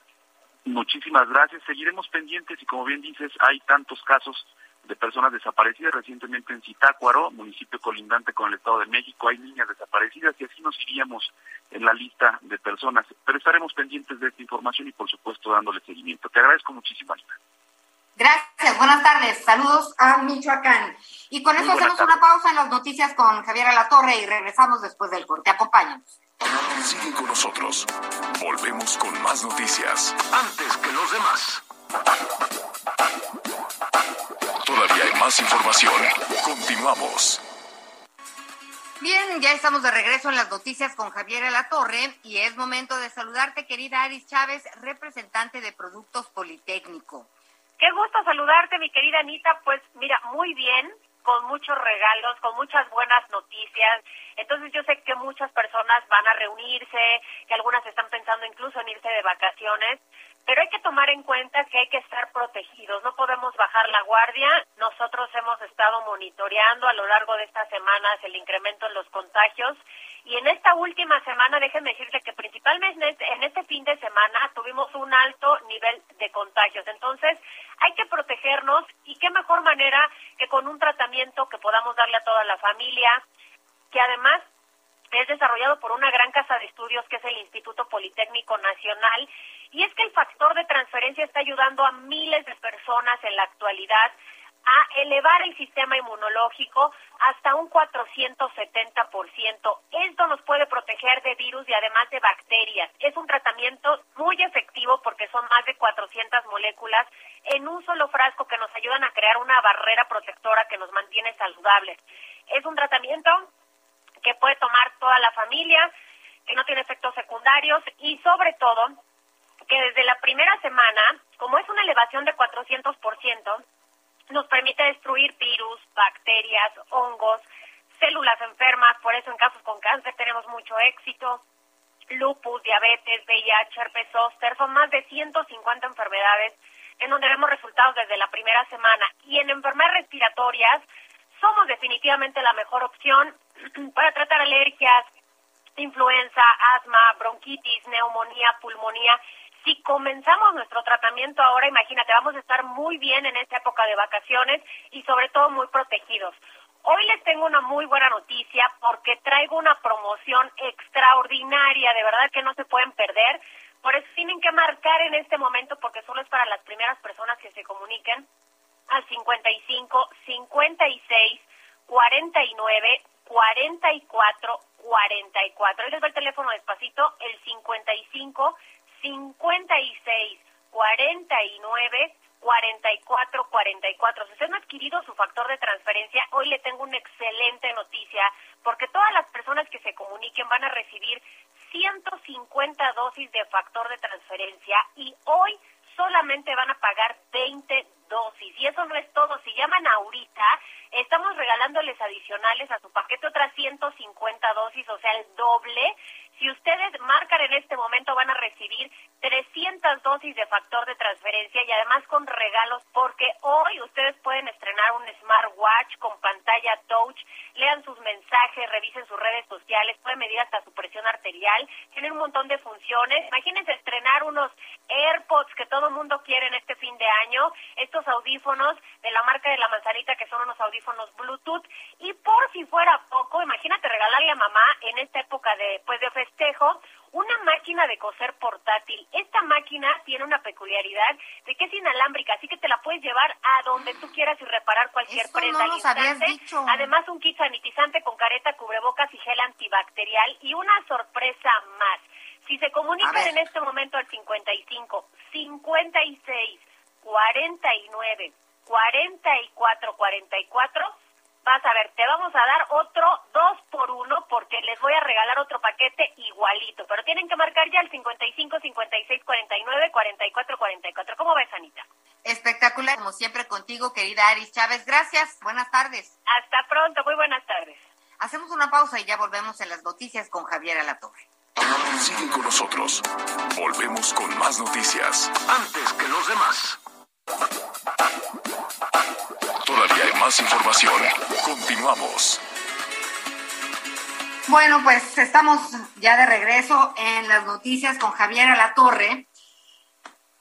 Muchísimas gracias. Seguiremos pendientes y como bien dices, hay tantos casos de personas desaparecidas recientemente en Zitácuaro, municipio colindante con el Estado de México, hay niñas desaparecidas y así nos iríamos en la lista de personas. Pero estaremos pendientes de esta información y por supuesto dándole seguimiento. Te agradezco muchísimo, Anita. Gracias, buenas tardes. Saludos a Michoacán. Y con eso hacemos una pausa en las noticias con Javier Alatorre y regresamos después del corte. Acompáñanos. Sigue con nosotros. Volvemos con más noticias. Antes que los demás. Todavía hay más información. Continuamos. Bien, ya estamos de regreso en las noticias con Javier Alatorre y es momento de saludarte, querida Aris Chávez, representante de Productos Politécnico. Qué gusto saludarte, mi querida Anita. Pues mira, muy bien, con muchos regalos, con muchas buenas noticias. Entonces yo sé que muchas personas van a reunirse, que algunas están pensando incluso en irse de vacaciones, pero hay que tomar en cuenta que hay que estar protegidos, no podemos bajar la guardia. Nosotros hemos estado monitoreando a lo largo de estas semanas el incremento en los contagios y en esta última semana, déjenme decirle que principalmente en este fin de semana tuvimos un alto nivel de contagios. Entonces, hay que protegernos y qué mejor manera que con un tratamiento que podamos darle a toda la familia, que además es desarrollado por una gran casa de estudios que es el Instituto Politécnico Nacional. Y es que el factor de transferencia está ayudando a miles de personas en la actualidad a elevar el sistema inmunológico hasta un 470%. Esto nos puede proteger de virus y además de bacterias. Es un tratamiento muy efectivo porque son más de 400 moléculas en un solo frasco que nos ayudan a crear una barrera protectora que nos mantiene saludables. Es un tratamiento que puede tomar toda la familia, que no tiene efectos secundarios y sobre todo que desde la primera semana, como es una elevación de 400%, nos permite destruir virus, bacterias, hongos, células enfermas, por eso en casos con cáncer tenemos mucho éxito, lupus, diabetes, VIH, herpes zóster, son más de 150 enfermedades en donde vemos resultados desde la primera semana. Y en enfermedades respiratorias somos definitivamente la mejor opción (clears throat) para tratar alergias, influenza, asma, bronquitis, neumonía, pulmonía si comenzamos nuestro tratamiento ahora, imagínate, vamos a estar muy bien en esta época de vacaciones y sobre todo muy protegidos. Hoy les tengo una muy buena noticia porque traigo una promoción extraordinaria, de verdad que no se pueden perder. Por eso tienen que marcar en este momento porque solo es para las primeras personas que se comuniquen al 55 56 49 44 44. Ahí les doy el teléfono despacito, el 55 56 49 44 44. Si usted no ha adquirido su factor de transferencia, hoy le tengo una excelente noticia, porque todas las personas que se comuniquen van a recibir 150 dosis de factor de transferencia y hoy solamente van a pagar 20 dosis. Y eso no es todo. Si llaman ahorita, estamos regalándoles adicionales a su paquete otras 150 dosis, o sea, el doble. Si ustedes marcan en este momento van a recibir 300 dosis de factor de transferencia y además con regalos porque hoy ustedes pueden estrenar un smartwatch con pantalla touch, lean sus mensajes, revisen sus redes sociales, pueden medir hasta su presión arterial, tienen un montón de funciones. Imagínense estrenar unos AirPods que todo el mundo quiere en este fin de año, estos audífonos de la marca de la manzanita que son unos audífonos Bluetooth y por si fuera poco, imagínate regalarle a mamá en esta época de pues de festejo una máquina de coser portátil. Esta máquina tiene una peculiaridad de que es inalámbrica, así que te la puedes llevar a donde tú quieras y reparar cualquier prenda al instante. Además, un kit sanitizante con careta, cubrebocas y gel antibacterial y una sorpresa más. Si se comunican en este momento al 55 56 49 44 44 vas a ver, te vamos a dar otro dos por uno porque les voy a regalar otro paquete igualito, pero tienen que marcar ya el 55 56 49 44 44. ¿Cómo ves, Anita? Espectacular, como siempre contigo, querida Aris Chávez. Gracias, buenas tardes. Hasta pronto, muy buenas tardes. Hacemos una pausa y ya volvemos en las noticias con Javier Alatorre. Sigue con nosotros. Volvemos con más noticias. Antes que los demás. Más información. Continuamos. Bueno, pues estamos ya de regreso en las noticias con Javier Alatorre.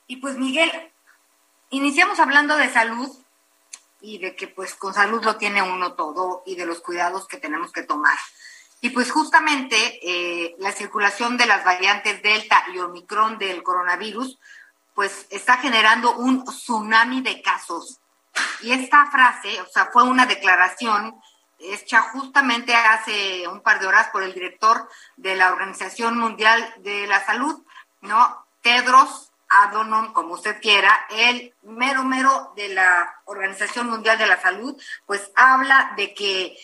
Y pues Miguel, iniciamos hablando de salud y de que pues con salud lo tiene uno todo y de los cuidados que tenemos que tomar. Y pues justamente eh, la circulación de las variantes Delta y Omicron del coronavirus pues está generando un tsunami de casos. Y esta frase, o sea, fue una declaración hecha justamente hace un par de horas por el director de la Organización Mundial de la Salud, ¿no? Tedros Adhanom, como usted quiera, el mero mero de la Organización Mundial de la Salud, pues habla de que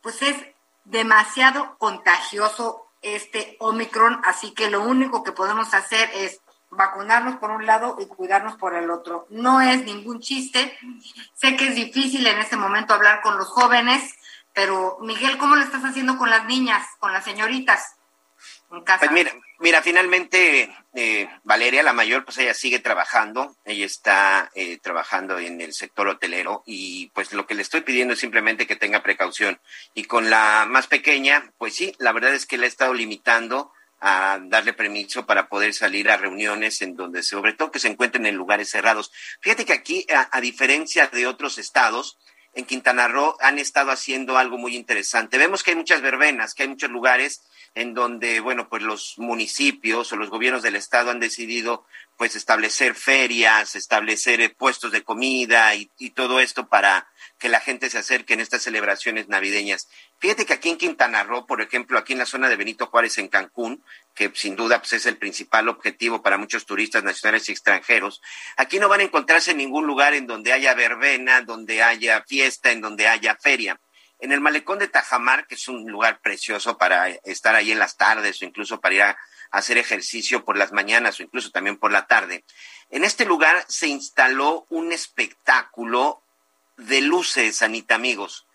pues es demasiado contagioso este Omicron, así que lo único que podemos hacer es vacunarnos por un lado y cuidarnos por el otro. No es ningún chiste. Sé que es difícil en este momento hablar con los jóvenes, pero Miguel, ¿cómo lo estás haciendo con las niñas, con las señoritas? Pues mira, mira, finalmente eh, Valeria, la mayor, pues ella sigue trabajando, ella está eh, trabajando en el sector hotelero y pues lo que le estoy pidiendo es simplemente que tenga precaución. Y con la más pequeña, pues sí, la verdad es que le he estado limitando a darle permiso para poder salir a reuniones en donde, sobre todo que se encuentren en lugares cerrados. Fíjate que aquí, a, diferencia de otros estados, en Quintana Roo han estado haciendo algo muy interesante. Vemos que hay muchas verbenas, que hay muchos lugares en donde, bueno, pues los municipios o los gobiernos del estado han decidido pues establecer ferias, establecer eh, puestos de comida y, todo esto para que la gente se acerque en estas celebraciones navideñas. Fíjate que aquí en Quintana Roo, por ejemplo, aquí en la zona de Benito Juárez, en Cancún, que sin duda pues, es el principal objetivo para muchos turistas nacionales y extranjeros, aquí no van a encontrarse en ningún lugar en donde haya verbena, donde haya fiesta, en donde haya feria en el malecón de Tajamar, que es un lugar precioso para estar ahí en las tardes o incluso para ir a, hacer ejercicio por las mañanas o incluso también por la tarde. En este lugar se instaló un espectáculo de luces, Anita, amigos.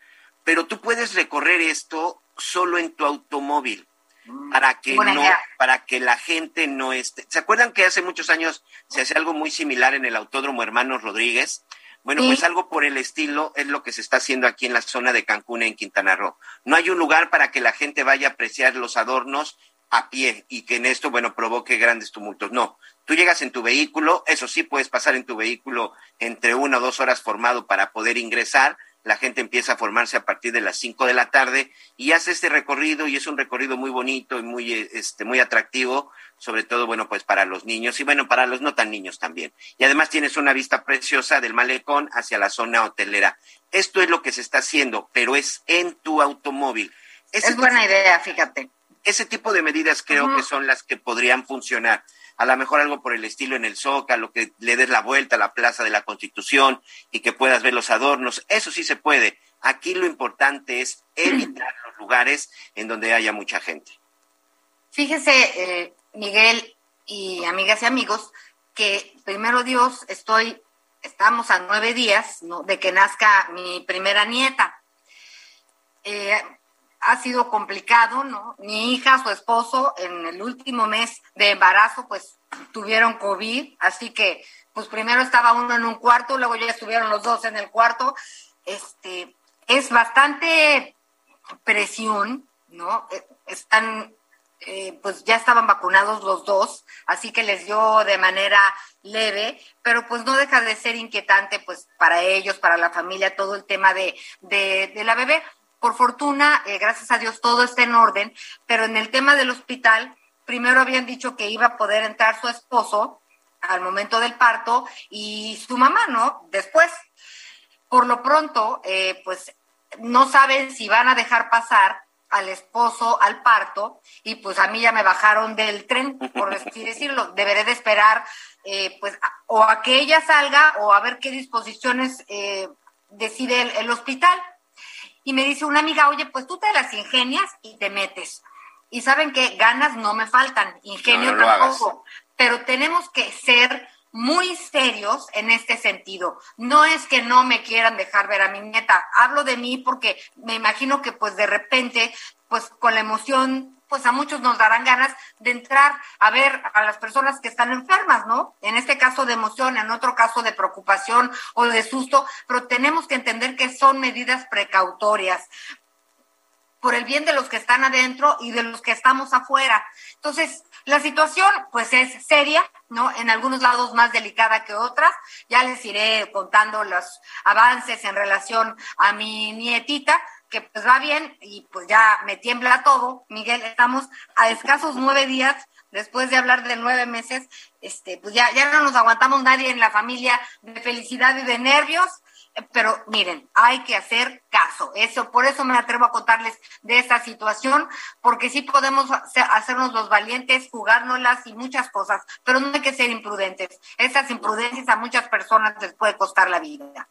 Pero tú puedes recorrer esto solo en tu automóvil mm, para que no para que la gente no esté. ¿Se acuerdan que hace muchos años se hacía algo muy similar en el Autódromo Hermanos Rodríguez? Bueno, pues algo por el estilo es lo que se está haciendo aquí en la zona de Cancún, en Quintana Roo. No hay un lugar para que la gente vaya a apreciar los adornos a pie y que en esto, bueno, provoque grandes tumultos. No, tú llegas en tu vehículo, eso sí, puedes pasar en tu vehículo entre una o dos horas formado para poder ingresar, la gente empieza a formarse a partir de las cinco de la tarde y hace este recorrido y es un recorrido muy bonito y muy, este, muy atractivo, sobre todo, bueno, pues para los niños y bueno, para los no tan niños también. Y además tienes una vista preciosa del malecón hacia la zona hotelera. Esto es lo que se está haciendo, pero es en tu automóvil. es buena idea, fíjate. Ese tipo de medidas creo que son las que podrían funcionar a lo mejor algo por el estilo en el Zócalo, que le des la vuelta a la Plaza de la Constitución y que puedas ver los adornos, eso sí se puede. Aquí lo importante es evitar (clears throat) los lugares en donde haya mucha gente. Fíjese, eh, Miguel y amigas y amigos, que primero Dios, estoy, estamos a nueve días de que nazca mi primera nieta. Eh, ha sido complicado, ¿no? Mi hija, su esposo, en el último mes de embarazo, pues tuvieron COVID, así que, pues primero estaba uno en un cuarto, luego ya estuvieron los dos en el cuarto. Este, es bastante presión, ¿no? Eh, están, eh, pues ya estaban vacunados los dos, así que les dio de manera leve, pero pues no deja de ser inquietante, pues para ellos, para la familia, todo el tema de, de, de la bebé. Por fortuna, eh, gracias a Dios, todo está en orden, pero en el tema del hospital, primero habían dicho que iba a poder entrar su esposo al momento del parto y su mamá, ¿no? Después. Por lo pronto, eh, pues no saben si van a dejar pasar al esposo al parto y pues a mí ya me bajaron del tren, por así (laughs) decirlo. Deberé de esperar eh, pues o a que ella salga o a ver qué disposiciones decide el hospital y me dice una amiga, oye, pues tú te las ingenias y te metes. Y saben que ganas no me faltan, ingenio tampoco, pero tenemos que ser muy serios en este sentido. No es que no me quieran dejar ver a mi nieta, hablo de mí porque me imagino que pues de repente, pues con la emoción pues a muchos nos darán ganas de entrar a ver a las personas que están enfermas, ¿no? En este caso de emoción, en otro caso de preocupación o de susto, pero tenemos que entender que son medidas precautorias por el bien de los que están adentro y de los que estamos afuera. Entonces, la situación pues es seria, ¿no? En algunos lados más delicada que otras. Ya les iré contando los avances en relación a mi nietita, que pues va bien y pues ya me tiembla todo. Miguel, estamos a escasos nueve días después de hablar de nueve meses, este, pues ya, ya no nos aguantamos nadie en la familia de felicidad y de nervios, pero miren, hay que hacer caso. Eso, por eso me atrevo a contarles de esta situación, porque sí podemos hacernos los valientes, jugárnoslas y muchas cosas, pero no hay que ser imprudentes. Esas imprudencias a muchas personas les puede costar la vida.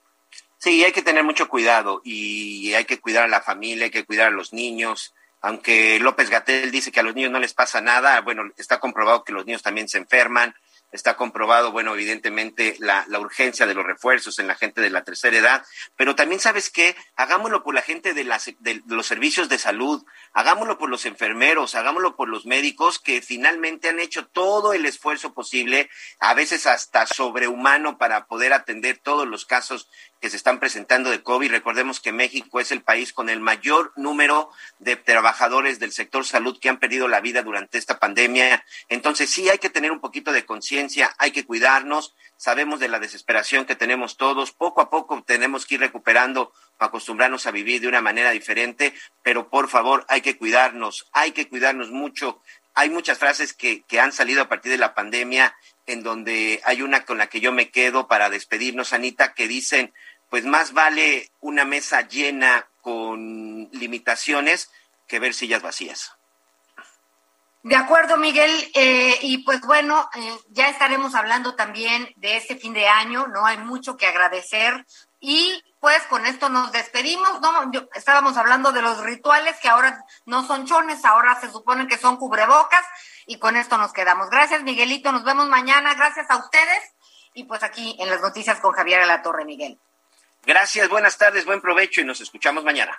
Sí, hay que tener mucho cuidado y hay que cuidar a la familia, hay que cuidar a los niños. Aunque López Gatel dice que a los niños no les pasa nada, bueno, está comprobado que los niños también se enferman, está comprobado, bueno, evidentemente la, la, urgencia de los refuerzos en la gente de la tercera edad, pero también sabes qué, hagámoslo por la gente de, las, de, los servicios de salud, hagámoslo por los enfermeros, hagámoslo por los médicos que finalmente han hecho todo el esfuerzo posible, a veces hasta sobrehumano para poder atender todos los casos que se están presentando de COVID. Recordemos que México es el país con el mayor número de trabajadores del sector salud que han perdido la vida durante esta pandemia. Entonces sí hay que tener un poquito de conciencia hay que cuidarnos, sabemos de la desesperación que tenemos todos, poco a poco tenemos que ir recuperando, acostumbrarnos a vivir de una manera diferente, pero por favor hay que cuidarnos, hay que cuidarnos mucho. Hay muchas frases que, que han salido a partir de la pandemia, en donde hay una con la que yo me quedo para despedirnos, Anita, que dicen, pues más vale una mesa llena con limitaciones que ver sillas vacías. De acuerdo, Miguel. Eh, y pues bueno, eh, ya estaremos hablando también de este fin de año, ¿no? Hay mucho que agradecer. Y pues con esto nos despedimos, ¿no? estábamos hablando de los rituales que ahora no son chones, ahora se supone que son cubrebocas. Y con esto nos quedamos. Gracias, Miguelito. Nos vemos mañana. Gracias a ustedes. Y pues aquí en las noticias con Javier La Torre, Miguel. Gracias, buenas tardes, buen provecho y nos escuchamos mañana.